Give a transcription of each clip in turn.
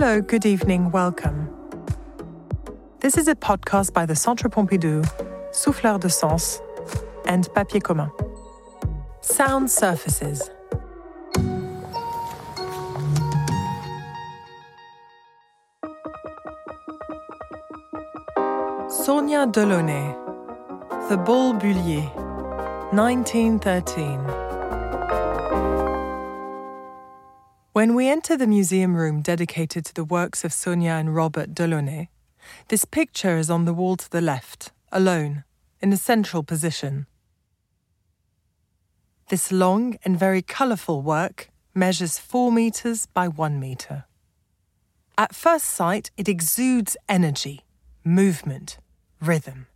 Hello, good evening, welcome. This is a podcast by the Centre Pompidou, Souffleur de Sens, and Papier Commun. Sound surfaces. Sonia Delaunay, The Bal Bullier, 1913. When we enter the museum room dedicated to the works of Sonia and Robert Delaunay, this picture is on the wall to the left, alone, in a central position. This long and very colourful work measures 4 metres by 1 metre. At first sight, it exudes energy, movement, rhythm.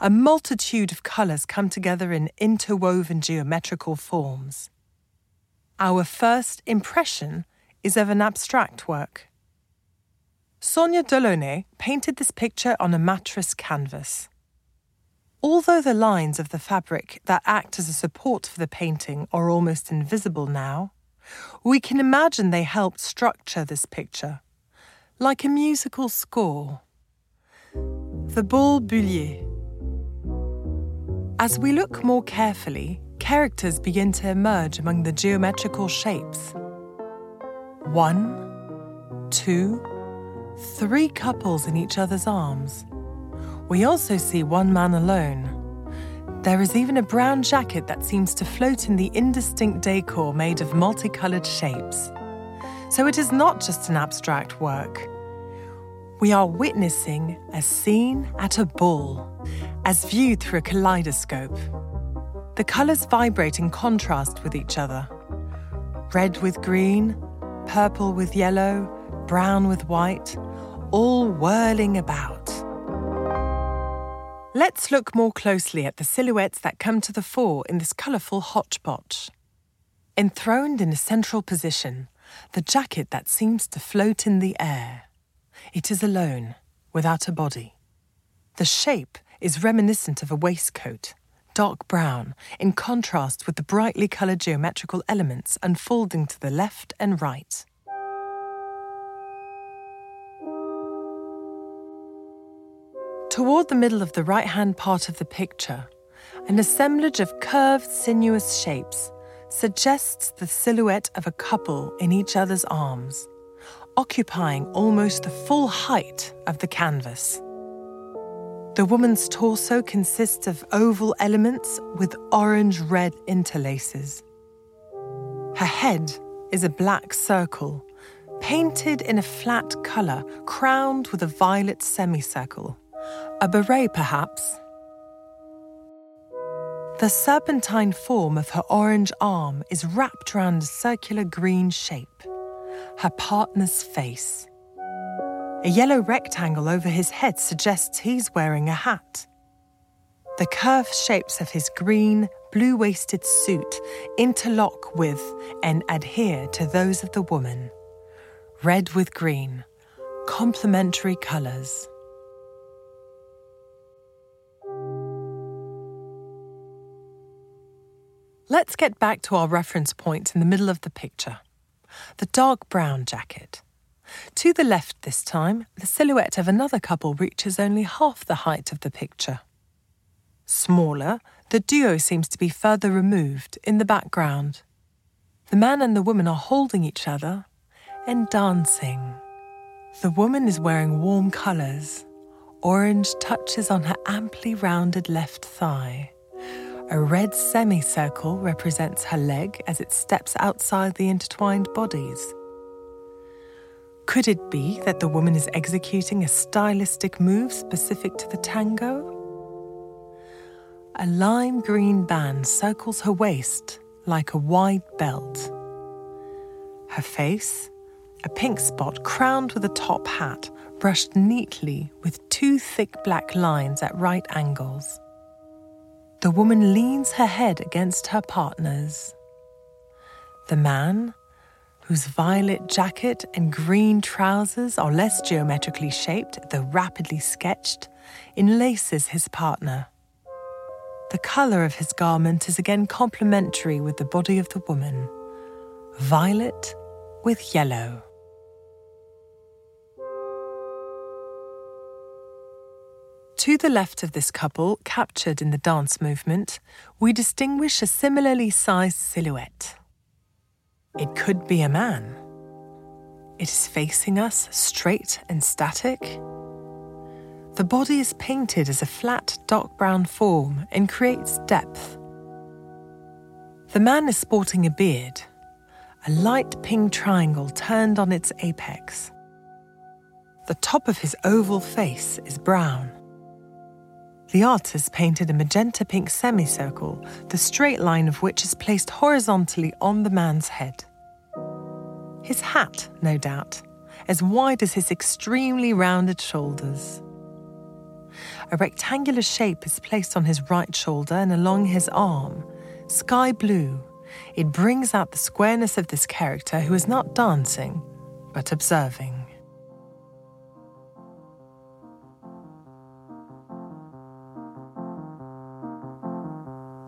A multitude of colours come together in interwoven geometrical forms our first impression is of an abstract work. Sonia Delaunay painted this picture on a mattress canvas. Although the lines of the fabric that act as a support for the painting are almost invisible now, we can imagine they helped structure this picture, like a musical score. The Bal Bullier. As we look more carefully, characters begin to emerge among the geometrical shapes. One, two, three couples in each other's arms. We also see one man alone. There is even a brown jacket that seems to float in the indistinct decor made of multicoloured shapes. So it is not just an abstract work. We are witnessing a scene at a ball, as viewed through a kaleidoscope. The colours vibrate in contrast with each other red with green, purple with yellow, brown with white, all whirling about. Let's look more closely at the silhouettes that come to the fore in this colourful hodgepodge. Enthroned in a central position, the jacket that seems to float in the air. It is alone, without a body. The shape is reminiscent of a waistcoat dark brown, in contrast with the brightly coloured geometrical elements unfolding to the left and right. Toward the middle of the right hand part of the picture, an assemblage of curved, sinuous shapes suggests the silhouette of a couple in each other's arms, occupying almost the full height of the canvas. The woman's torso consists of oval elements with orange red interlaces. Her head is a black circle, painted in a flat colour, crowned with a violet semicircle. A beret, perhaps. The serpentine form of her orange arm is wrapped round a circular green shape, her partner's face. A yellow rectangle over his head suggests he's wearing a hat. The curved shapes of his green, blue waisted suit interlock with and adhere to those of the woman. Red with green, complementary colours. Let's get back to our reference point in the middle of the picture the dark brown jacket. To the left this time, the silhouette of another couple reaches only half the height of the picture. Smaller, the duo seems to be further removed in the background. The man and the woman are holding each other and dancing. The woman is wearing warm colours. Orange touches on her amply rounded left thigh. A red semicircle represents her leg as it steps outside the intertwined bodies. Could it be that the woman is executing a stylistic move specific to the tango? A lime green band circles her waist like a wide belt. Her face, a pink spot crowned with a top hat, brushed neatly with two thick black lines at right angles. The woman leans her head against her partner's. The man, whose violet jacket and green trousers are less geometrically shaped though rapidly sketched, enlaces his partner. The colour of his garment is again complementary with the body of the woman violet with yellow. To the left of this couple, captured in the dance movement, we distinguish a similarly sized silhouette. It could be a man. It is facing us, straight and static. The body is painted as a flat, dark brown form and creates depth. The man is sporting a beard, a light pink triangle turned on its apex. The top of his oval face is brown. The artist painted a magenta pink semicircle, the straight line of which is placed horizontally on the man's head. His hat, no doubt, as wide as his extremely rounded shoulders. A rectangular shape is placed on his right shoulder and along his arm, sky blue. It brings out the squareness of this character who is not dancing, but observing.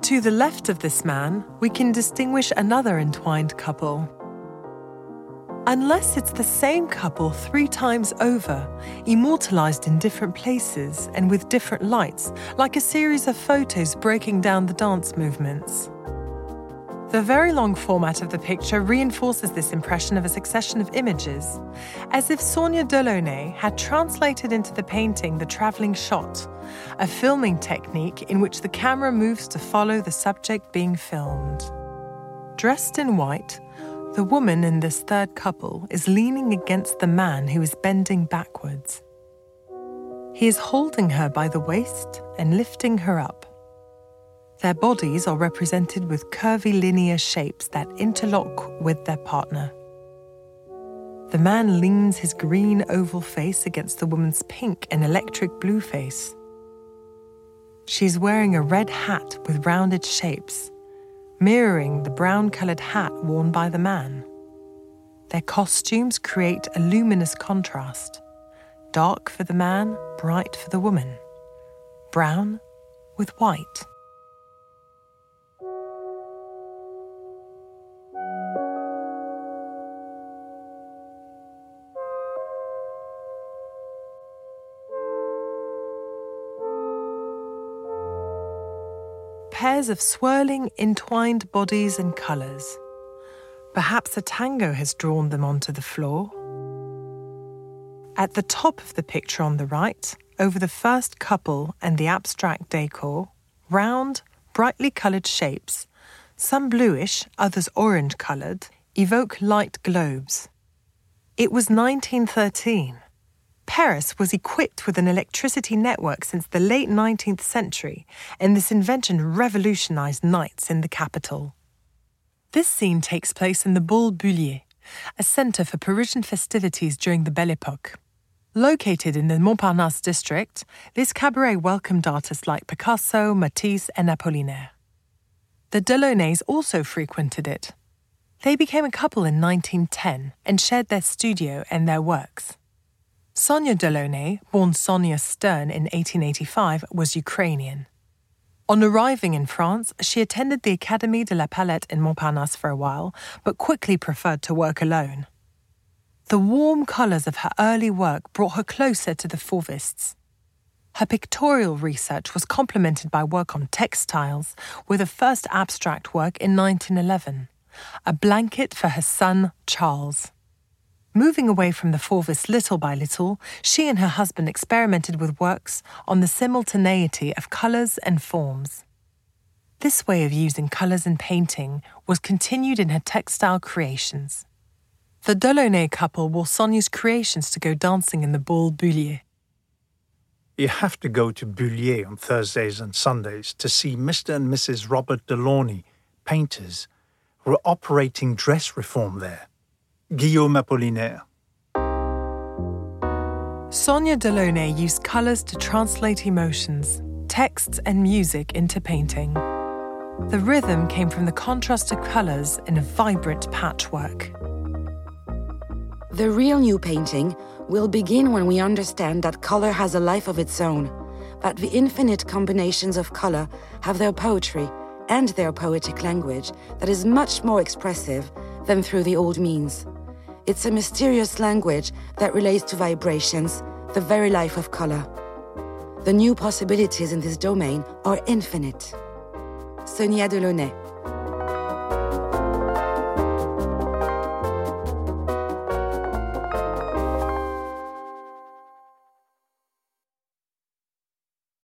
To the left of this man, we can distinguish another entwined couple. Unless it's the same couple three times over, immortalized in different places and with different lights, like a series of photos breaking down the dance movements. The very long format of the picture reinforces this impression of a succession of images, as if Sonia Delaunay had translated into the painting the travelling shot, a filming technique in which the camera moves to follow the subject being filmed. Dressed in white, the woman in this third couple is leaning against the man who is bending backwards. He is holding her by the waist and lifting her up. Their bodies are represented with curvy linear shapes that interlock with their partner. The man leans his green oval face against the woman's pink and electric blue face. She's wearing a red hat with rounded shapes, mirroring the brown coloured hat worn by the man. Their costumes create a luminous contrast dark for the man, bright for the woman, brown with white. Pairs of swirling, entwined bodies and colours. Perhaps a tango has drawn them onto the floor. At the top of the picture on the right, over the first couple and the abstract decor, round, brightly coloured shapes, some bluish, others orange coloured, evoke light globes. It was 1913. Paris was equipped with an electricity network since the late 19th century, and this invention revolutionized nights in the capital. This scene takes place in the Bal Bullier, a centre for Parisian festivities during the Belle Epoque. Located in the Montparnasse district, this cabaret welcomed artists like Picasso, Matisse, and Apollinaire. The Delaunays also frequented it. They became a couple in 1910 and shared their studio and their works. Sonia Delaunay, born Sonia Stern in 1885, was Ukrainian. On arriving in France, she attended the Académie de la Palette in Montparnasse for a while, but quickly preferred to work alone. The warm colours of her early work brought her closer to the Fauvists. Her pictorial research was complemented by work on textiles, with a first abstract work in 1911, a blanket for her son Charles. Moving away from the Fauvists little by little, she and her husband experimented with works on the simultaneity of colours and forms. This way of using colours in painting was continued in her textile creations. The Delaunay couple wore Sonia's creations to go dancing in the Bal Bullier. You have to go to Bullier on Thursdays and Sundays to see Mr. and Mrs. Robert Delaunay, painters, who are operating dress reform there. Guillaume Apollinaire. Sonia Delaunay used colours to translate emotions, texts, and music into painting. The rhythm came from the contrast of colours in a vibrant patchwork. The real new painting will begin when we understand that color has a life of its own, that the infinite combinations of color have their poetry and their poetic language that is much more expressive than through the old means. It's a mysterious language that relates to vibrations, the very life of color. The new possibilities in this domain are infinite. Sonia Delaunay.